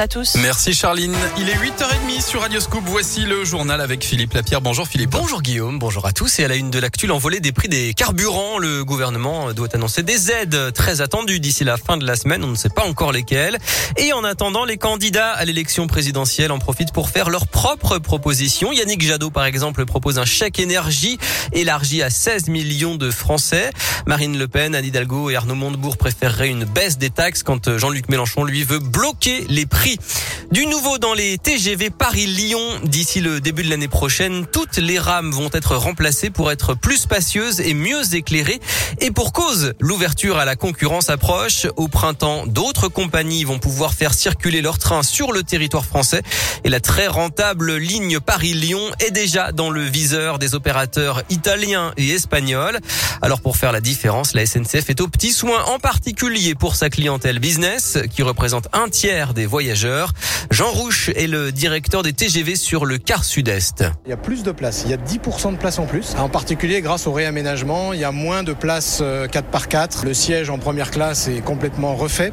à tous. Merci Charline. Il est 8h30 sur Radio Scoop. Voici le journal avec Philippe Lapierre. Bonjour Philippe. Bonjour Guillaume, bonjour à tous. Et à la une de l'actu, l'envolée des prix des carburants. Le gouvernement doit annoncer des aides très attendues d'ici la fin de la semaine. On ne sait pas encore lesquelles. Et en attendant, les candidats à l'élection présidentielle en profitent pour faire leurs propres propositions. Yannick Jadot, par exemple, propose un chèque énergie élargi à 16 millions de Français. Marine Le Pen, Anne Hidalgo et Arnaud Montebourg préféreraient une baisse des taxes quand Jean-Luc Mélenchon, lui, veut bloquer les prix. prix Du nouveau dans les TGV Paris-Lyon, d'ici le début de l'année prochaine, toutes les rames vont être remplacées pour être plus spacieuses et mieux éclairées. Et pour cause, l'ouverture à la concurrence approche. Au printemps, d'autres compagnies vont pouvoir faire circuler leurs trains sur le territoire français. Et la très rentable ligne Paris-Lyon est déjà dans le viseur des opérateurs italiens et espagnols. Alors pour faire la différence, la SNCF est au petit soin, en particulier pour sa clientèle business, qui représente un tiers des voyageurs. Jean Rouche est le directeur des TGV sur le quart sud-est. Il y a plus de places, il y a 10% de places en plus. En particulier grâce au réaménagement, il y a moins de places 4x4. Le siège en première classe est complètement refait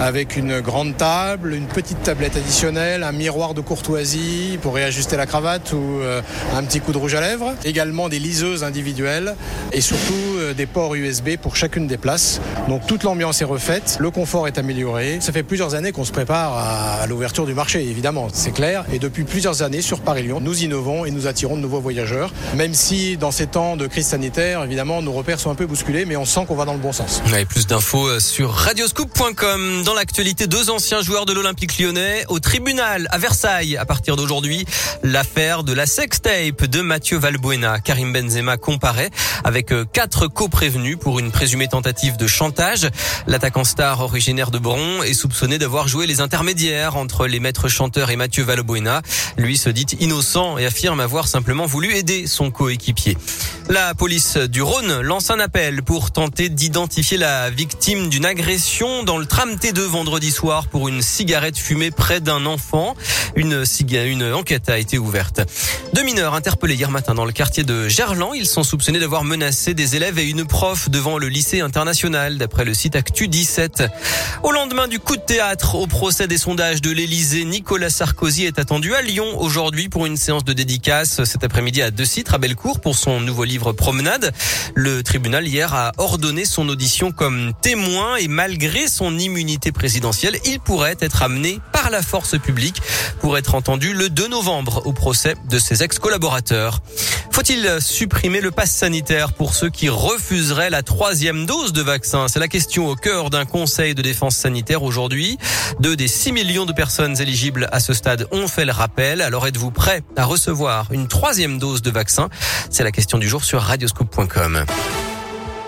avec une grande table, une petite tablette additionnelle, un miroir de courtoisie pour réajuster la cravate ou un petit coup de rouge à lèvres. Également des liseuses individuelles et surtout des ports USB pour chacune des places. Donc toute l'ambiance est refaite, le confort est amélioré. Ça fait plusieurs années qu'on se prépare à l'ouverture du marché, évidemment, c'est clair. Et depuis plusieurs années sur Paris-Lyon, nous innovons et nous attirons de nouveaux voyageurs. Même si dans ces temps de crise sanitaire, évidemment, nos repères sont un peu bousculés, mais on sent qu'on va dans le bon sens. Vous avez plus d'infos sur radioscoop.com. Dans l'actualité, deux anciens joueurs de l'Olympique lyonnais au tribunal à Versailles à partir d'aujourd'hui. L'affaire de la sextape de Mathieu Valbuena. Karim Benzema comparaît avec quatre co-prévenus pour une présumée tentative de chantage. L'attaquant star originaire de Bron est soupçonné d'avoir joué les intermédiaires entre les maîtres chanteurs et Mathieu Valbuena. Lui se dit innocent et affirme avoir simplement voulu aider son coéquipier. La police du Rhône lance un appel pour tenter d'identifier la victime d'une agression dans le tram T2 vendredi soir pour une cigarette fumée près d'un enfant. Une, une enquête a été ouverte. Deux mineurs interpellés hier matin dans le quartier de Gerland. Ils sont soupçonnés d'avoir menacé des élèves et une prof devant le lycée international, d'après le site Actu 17. Au lendemain du coup de théâtre au procès des sondages de Nicolas Sarkozy est attendu à Lyon aujourd'hui pour une séance de dédicace cet après-midi à deux sites à Bellecour pour son nouveau livre Promenade. Le tribunal hier a ordonné son audition comme témoin et malgré son immunité présidentielle, il pourrait être amené par la force publique pour être entendu le 2 novembre au procès de ses ex-collaborateurs. Faut-il supprimer le pass sanitaire pour ceux qui refuseraient la troisième dose de vaccin? C'est la question au cœur d'un conseil de défense sanitaire aujourd'hui. Deux des 6 millions de personnes éligibles à ce stade ont fait le rappel. Alors êtes-vous prêt à recevoir une troisième dose de vaccin? C'est la question du jour sur radioscope.com.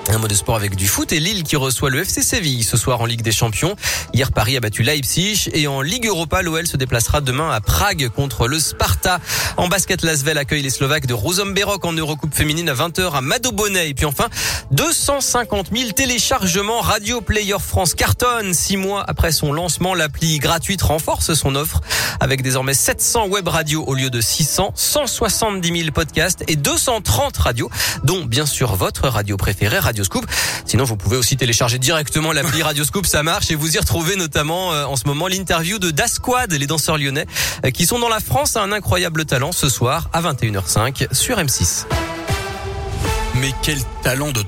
Un mot de sport avec du foot et Lille qui reçoit le FC Séville ce soir en Ligue des Champions. Hier, Paris a battu Leipzig et en Ligue Europa, l'OL se déplacera demain à Prague contre le Sparta. En basket, Lasvel accueille les Slovaques de Rouzom-Berok en Eurocoupe féminine à 20h à Madobonnet. Et puis enfin, 250 000 téléchargements Radio Player France cartonne. Six mois après son lancement, l'appli gratuite renforce son offre avec désormais 700 web radios au lieu de 600, 170 000 podcasts et 230 radios, dont bien sûr votre radio préférée, Sinon, vous pouvez aussi télécharger directement l'appli Radio Scoop, ça marche et vous y retrouvez notamment euh, en ce moment l'interview de Dasquad, les danseurs lyonnais, euh, qui sont dans la France à un incroyable talent ce soir à 21h05 sur M6. Mais quel talent de